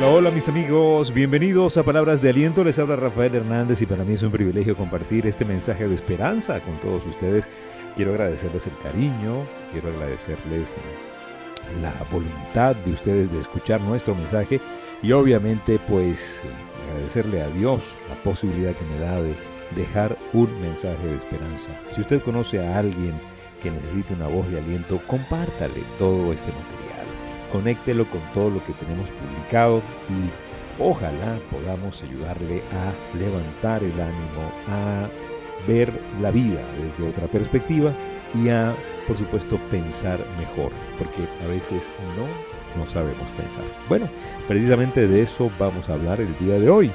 Hola, hola mis amigos, bienvenidos a Palabras de Aliento, les habla Rafael Hernández y para mí es un privilegio compartir este mensaje de esperanza con todos ustedes. Quiero agradecerles el cariño, quiero agradecerles la voluntad de ustedes de escuchar nuestro mensaje y obviamente pues agradecerle a Dios la posibilidad que me da de dejar un mensaje de esperanza. Si usted conoce a alguien que necesite una voz de aliento, compártale todo este material, conéctelo con todo lo que tenemos publicado y ojalá podamos ayudarle a levantar el ánimo, a ver la vida desde otra perspectiva y a, por supuesto, pensar mejor, porque a veces no, no sabemos pensar. Bueno, precisamente de eso vamos a hablar el día de hoy.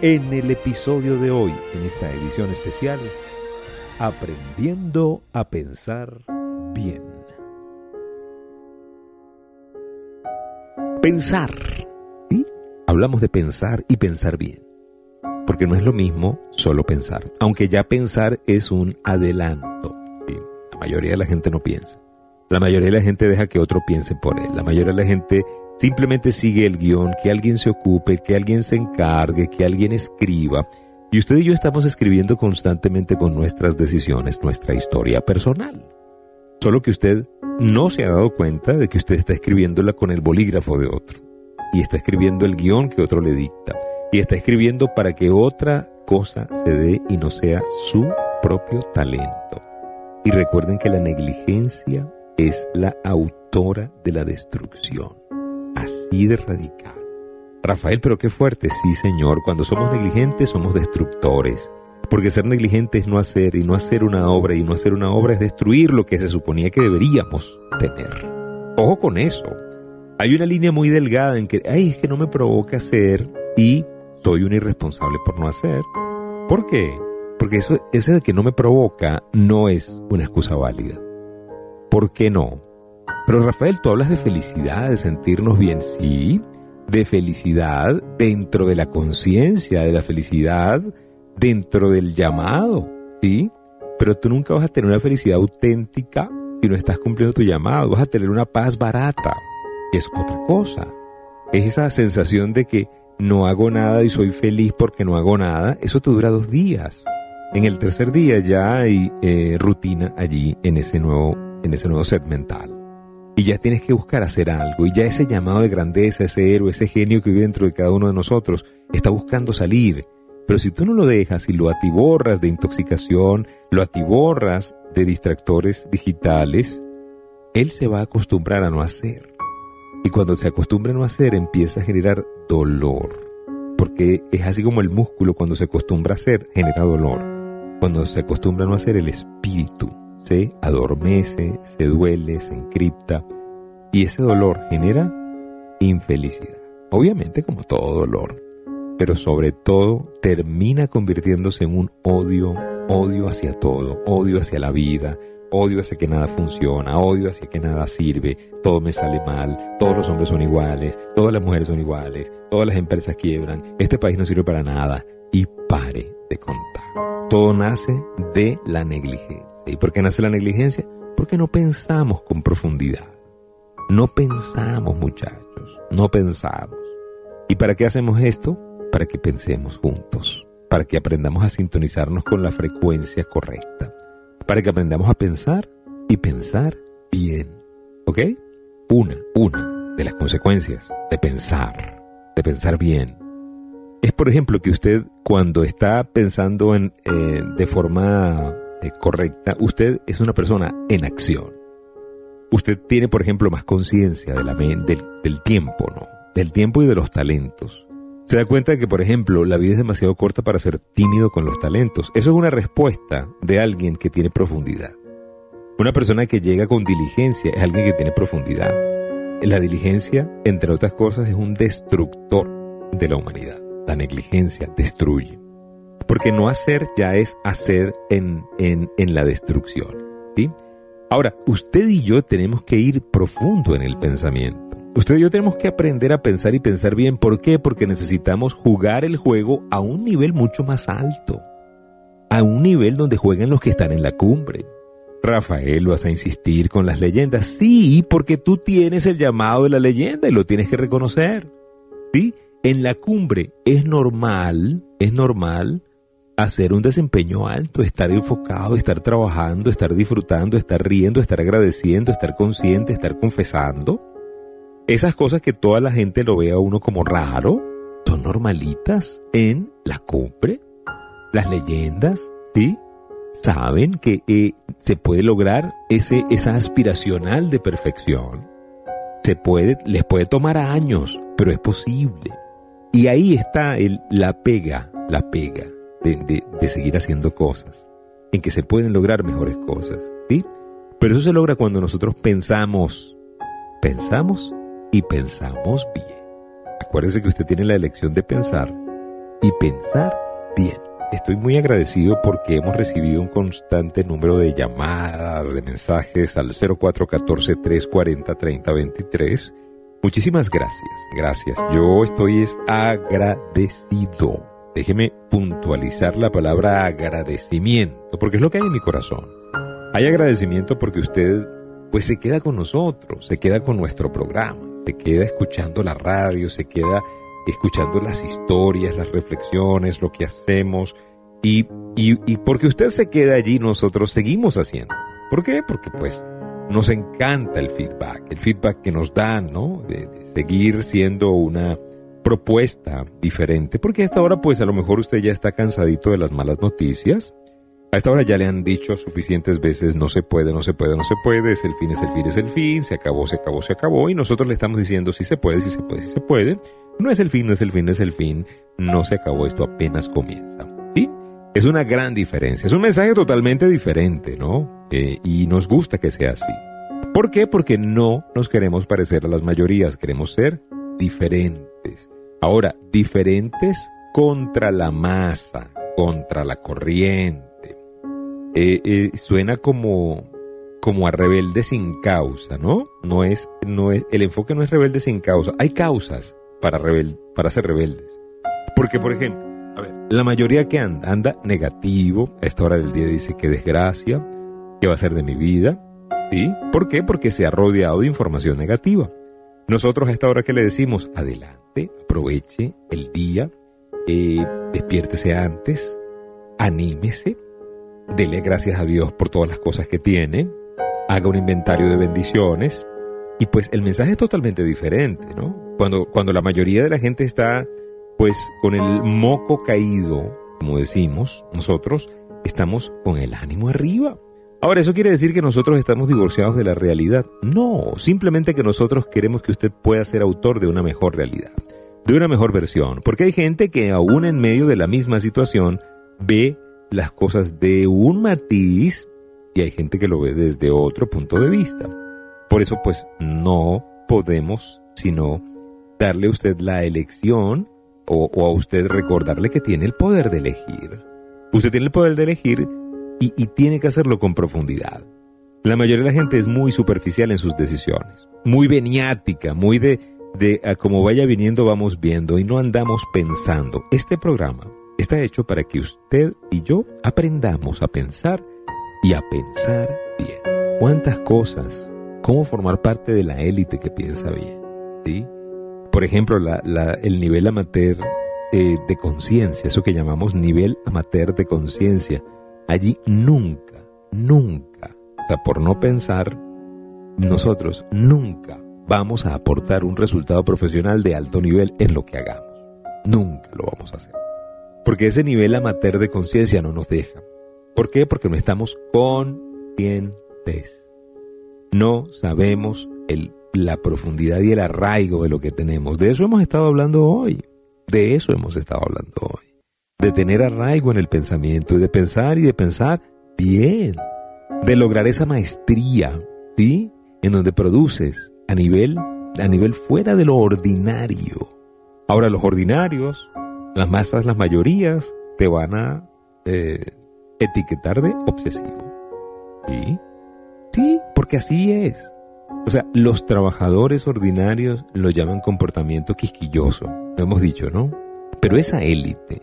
En el episodio de hoy, en esta edición especial, Aprendiendo a pensar bien. Pensar. ¿sí? Hablamos de pensar y pensar bien. Porque no es lo mismo solo pensar. Aunque ya pensar es un adelanto. La mayoría de la gente no piensa. La mayoría de la gente deja que otro piense por él. La mayoría de la gente simplemente sigue el guion, que alguien se ocupe, que alguien se encargue, que alguien escriba y usted y yo estamos escribiendo constantemente con nuestras decisiones nuestra historia personal. Solo que usted no se ha dado cuenta de que usted está escribiéndola con el bolígrafo de otro. Y está escribiendo el guion que otro le dicta. Y está escribiendo para que otra cosa se dé y no sea su propio talento. Y recuerden que la negligencia es la autora de la destrucción. Así de radical. Rafael, pero qué fuerte. Sí, Señor, cuando somos negligentes somos destructores. Porque ser negligente es no hacer, y no hacer una obra, y no hacer una obra es destruir lo que se suponía que deberíamos tener. Ojo con eso. Hay una línea muy delgada en que, ay, es que no me provoca hacer y soy un irresponsable por no hacer. ¿Por qué? Porque eso, ese de que no me provoca no es una excusa válida. ¿Por qué no? Pero Rafael, tú hablas de felicidad, de sentirnos bien, sí, de felicidad dentro de la conciencia, de la felicidad dentro del llamado, ¿sí? Pero tú nunca vas a tener una felicidad auténtica si no estás cumpliendo tu llamado, vas a tener una paz barata, que es otra cosa. Es esa sensación de que no hago nada y soy feliz porque no hago nada, eso te dura dos días. En el tercer día ya hay eh, rutina allí en ese nuevo, en ese nuevo set mental y ya tienes que buscar hacer algo y ya ese llamado de grandeza, ese héroe, ese genio que vive dentro de cada uno de nosotros está buscando salir. Pero si tú no lo dejas y lo atiborras de intoxicación, lo atiborras de distractores digitales, él se va a acostumbrar a no hacer. Y cuando se acostumbra a no hacer, empieza a generar dolor. Porque es así como el músculo cuando se acostumbra a hacer, genera dolor. Cuando se acostumbra a no hacer, el espíritu se adormece, se duele, se encripta y ese dolor genera infelicidad. Obviamente como todo dolor, pero sobre todo termina convirtiéndose en un odio, odio hacia todo, odio hacia la vida, odio hacia que nada funciona, odio hacia que nada sirve, todo me sale mal, todos los hombres son iguales, todas las mujeres son iguales, todas las empresas quiebran, este país no sirve para nada y pare de contar. Todo nace de la negligencia. ¿Y por qué nace la negligencia? Porque no pensamos con profundidad. No pensamos, muchachos, no pensamos. ¿Y para qué hacemos esto? Para que pensemos juntos, para que aprendamos a sintonizarnos con la frecuencia correcta, para que aprendamos a pensar y pensar bien. ¿Ok? Una, una de las consecuencias de pensar, de pensar bien, es por ejemplo que usted cuando está pensando en, eh, de forma eh, correcta, usted es una persona en acción. Usted tiene, por ejemplo, más conciencia de del, del tiempo, ¿no? Del tiempo y de los talentos. Se da cuenta de que, por ejemplo, la vida es demasiado corta para ser tímido con los talentos. Eso es una respuesta de alguien que tiene profundidad. Una persona que llega con diligencia es alguien que tiene profundidad. La diligencia, entre otras cosas, es un destructor de la humanidad. La negligencia destruye. Porque no hacer ya es hacer en, en, la destrucción. Ahora, usted y yo tenemos que ir profundo en el pensamiento. Usted y yo tenemos que aprender a pensar y pensar bien. ¿Por qué? Porque necesitamos jugar el juego a un nivel mucho más alto. A un nivel donde juegan los que están en la cumbre. Rafael, ¿vas a insistir con las leyendas? Sí, porque tú tienes el llamado de la leyenda y lo tienes que reconocer. ¿Sí? en la cumbre es normal, es normal hacer un desempeño alto, estar enfocado, estar trabajando, estar disfrutando, estar riendo, estar agradeciendo, estar consciente, estar confesando. Esas cosas que toda la gente lo ve a uno como raro, son normalitas en la cumbre. Las leyendas, ¿sí? Saben que eh, se puede lograr ese, esa aspiracional de perfección. Se puede, les puede tomar años, pero es posible. Y ahí está el, la pega, la pega de, seguir haciendo cosas, en que se pueden lograr mejores cosas, ¿sí? Pero eso se logra cuando nosotros pensamos, pensamos y pensamos bien. Acuérdese que usted tiene la elección de pensar y pensar bien. Estoy muy agradecido porque hemos recibido un constante número de llamadas, de mensajes al 0414-340-3023. Muchísimas gracias, gracias. Yo estoy agradecido déjeme puntualizar la palabra agradecimiento, porque es lo que hay en mi corazón. Hay agradecimiento porque usted pues se queda con nosotros, se queda con nuestro programa, se queda escuchando la radio, se queda escuchando las historias, las reflexiones, lo que hacemos, y, y, porque usted se queda allí, nosotros seguimos haciendo. ¿Por qué? Porque pues nos encanta el feedback, el feedback que nos dan, ¿no? de seguir siendo una propuesta diferente, porque a esta hora pues a lo mejor usted ya está cansadito de las malas noticias. A esta hora ya le han dicho suficientes veces no se puede, no se puede, no se puede, es el fin, es el fin, es el fin, se acabó, se acabó, se acabó y nosotros le estamos diciendo si se puede, si se puede, si se puede. No es el fin, no es el fin, no es el fin, no se acabó, esto apenas comienza. ¿Sí? Es una gran diferencia, es un mensaje totalmente diferente, ¿no? Eh, y nos gusta que sea así. ¿Por qué? Porque no nos queremos parecer a las mayorías, queremos ser diferentes. Ahora, diferentes contra la masa, contra la corriente. Eh, eh, suena como, como a rebelde sin causa, ¿no? No es, no es, el enfoque no es rebelde sin causa. Hay causas para, para ser rebeldes. Porque, por ejemplo, a ver, la mayoría que anda, anda negativo, a esta hora del día dice que desgracia, que va a ser de mi vida. ¿Sí? ¿Por qué? Porque se ha rodeado de información negativa. Nosotros a esta hora que le decimos, adelante, aproveche el día, eh, despiértese antes, anímese, dele gracias a Dios por todas las cosas que tiene, haga un inventario de bendiciones, y pues el mensaje es totalmente diferente, ¿no? Cuando, cuando la mayoría de la gente está pues con el moco caído, como decimos nosotros, estamos con el ánimo arriba. Ahora, ¿eso quiere decir que nosotros estamos divorciados de la realidad? No, simplemente que nosotros queremos que usted pueda ser autor de una mejor realidad, de una mejor versión, porque hay gente que aún en medio de la misma situación ve las cosas de un matiz y hay gente que lo ve desde otro punto de vista. Por eso, pues, no podemos sino darle a usted la elección o, a usted recordarle que tiene el poder de elegir. Usted tiene el poder de elegir y, tiene que hacerlo con profundidad. La mayoría de la gente es muy superficial en sus decisiones, muy veniática, muy de, de como vaya viniendo vamos viendo y no andamos pensando. Este programa está hecho para que usted y yo aprendamos a pensar y a pensar bien. ¿Cuántas cosas? ¿Cómo formar parte de la élite que piensa bien? ¿Sí? Por ejemplo, el nivel amateur eh, de conciencia, eso que llamamos nivel amateur de conciencia Allí nunca, nunca, o sea, por no pensar, nosotros nunca vamos a aportar un resultado profesional de alto nivel en lo que hagamos. Nunca lo vamos a hacer. Porque ese nivel amateur de conciencia no nos deja. ¿Por qué? Porque no estamos conscientes. No sabemos el, la profundidad y el arraigo de lo que tenemos. De eso hemos estado hablando hoy. De eso hemos estado hablando hoy de tener arraigo en el pensamiento y de pensar y de pensar bien, de lograr esa maestría, ¿sí? En donde produces a nivel, a nivel fuera de lo ordinario. Ahora los ordinarios, las masas, las mayorías, te van a eh, etiquetar de obsesivo. ¿Sí? Sí, porque así es. O sea, los trabajadores ordinarios lo llaman comportamiento quisquilloso, lo hemos dicho, ¿no? Pero esa élite,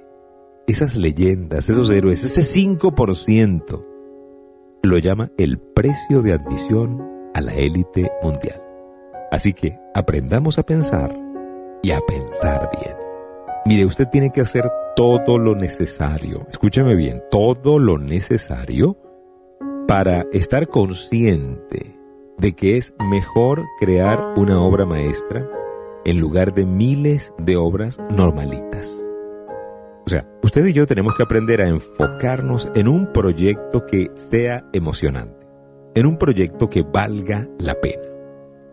esas leyendas, esos héroes, ese 5%, lo llama el precio de admisión a la élite mundial. Así que aprendamos a pensar y a pensar bien. Mire, usted tiene que hacer todo lo necesario, escúcheme bien, todo lo necesario para estar consciente de que es mejor crear una obra maestra en lugar de miles de obras normalitas. O sea, usted y yo tenemos que aprender a enfocarnos en un proyecto que sea emocionante, en un proyecto que valga la pena,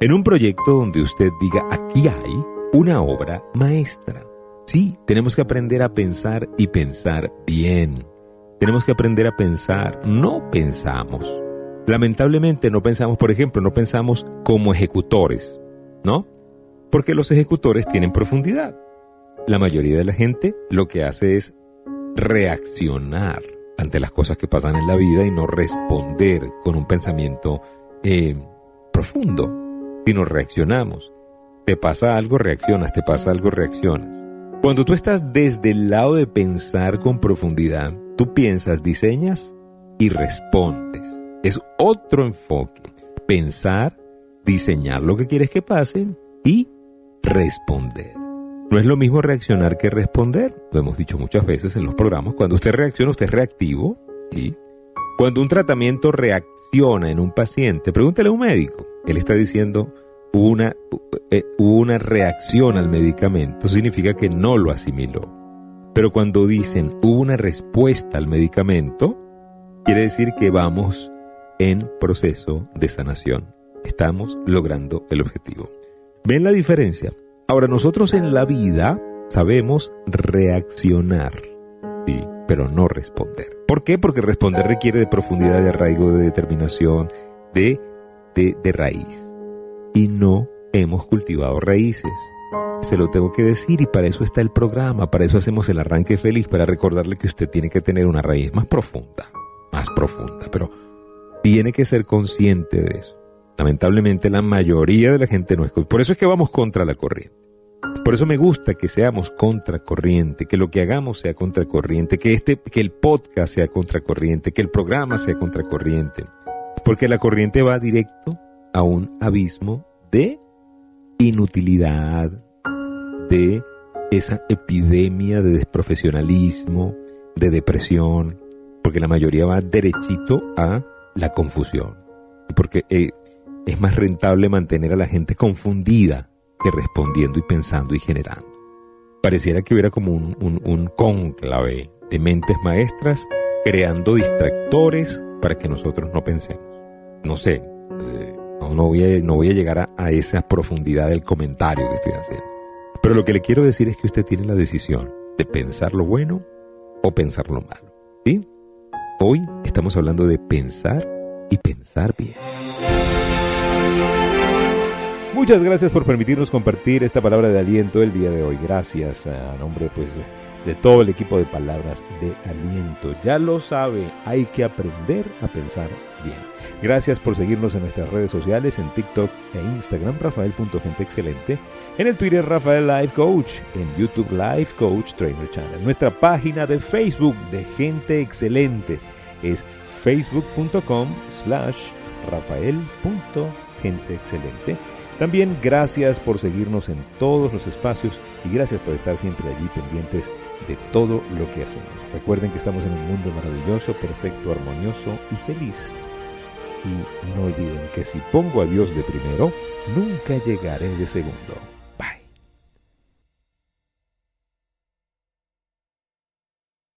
en un proyecto donde usted diga, aquí hay una obra maestra. Sí, tenemos que aprender a pensar y pensar bien. Tenemos que aprender a pensar, no pensamos. Lamentablemente no pensamos, por ejemplo, no pensamos como ejecutores, ¿no? Porque los ejecutores tienen profundidad. La mayoría de la gente lo que hace es reaccionar ante las cosas que pasan en la vida y no responder con un pensamiento eh, profundo, sino reaccionamos. Te pasa algo, reaccionas, te pasa algo, reaccionas. Cuando tú estás desde el lado de pensar con profundidad, tú piensas, diseñas y respondes. Es otro enfoque. Pensar, diseñar lo que quieres que pase y responder. No es lo mismo reaccionar que responder. Lo hemos dicho muchas veces en los programas. Cuando usted reacciona, usted es reactivo. ¿sí? Cuando un tratamiento reacciona en un paciente, pregúntele a un médico. Él está diciendo una, eh, una reacción al medicamento. Significa que no lo asimiló. Pero cuando dicen hubo una respuesta al medicamento, quiere decir que vamos en proceso de sanación. Estamos logrando el objetivo. ¿Ven la diferencia? Ahora, nosotros en la vida sabemos reaccionar, sí, pero no responder. ¿Por qué? Porque responder requiere de profundidad de arraigo, de determinación, de, de, de raíz. Y no hemos cultivado raíces. Se lo tengo que decir y para eso está el programa, para eso hacemos el arranque feliz, para recordarle que usted tiene que tener una raíz más profunda, más profunda, pero tiene que ser consciente de eso. Lamentablemente la mayoría de la gente no es. Por eso es que vamos contra la corriente. Por eso me gusta que seamos contracorriente, que lo que hagamos sea contracorriente, que este, que el podcast sea contracorriente, que el programa sea contracorriente. Porque la corriente va directo a un abismo de inutilidad, de esa epidemia de desprofesionalismo, de depresión, porque la mayoría va derechito a la confusión. Porque eh, es más rentable mantener a la gente confundida que respondiendo y pensando y generando. Pareciera que hubiera como un, un, cónclave de mentes maestras creando distractores para que nosotros no pensemos. No sé, no, voy a, no voy a llegar a, esa profundidad del comentario que estoy haciendo. Pero lo que le quiero decir es que usted tiene la decisión de pensar lo bueno o pensar lo malo. ¿Sí? Hoy estamos hablando de pensar y pensar bien. Muchas gracias por permitirnos compartir esta palabra de aliento el día de hoy. Gracias a nombre pues de todo el equipo de palabras de aliento. Ya lo sabe, hay que aprender a pensar bien. Gracias por seguirnos en nuestras redes sociales, en TikTok e Instagram, rafael.genteexcelente, en el Twitter Rafael Life Coach, en YouTube Life Coach Trainer Channel. Nuestra página de Facebook de Gente Excelente es facebook.com slash rafael.genteexcelente. También gracias por seguirnos en todos los espacios y gracias por estar siempre allí pendientes de todo lo que hacemos. Recuerden que estamos en un mundo maravilloso, perfecto, armonioso y feliz. Y no olviden que si pongo a Dios de primero, nunca llegaré de segundo.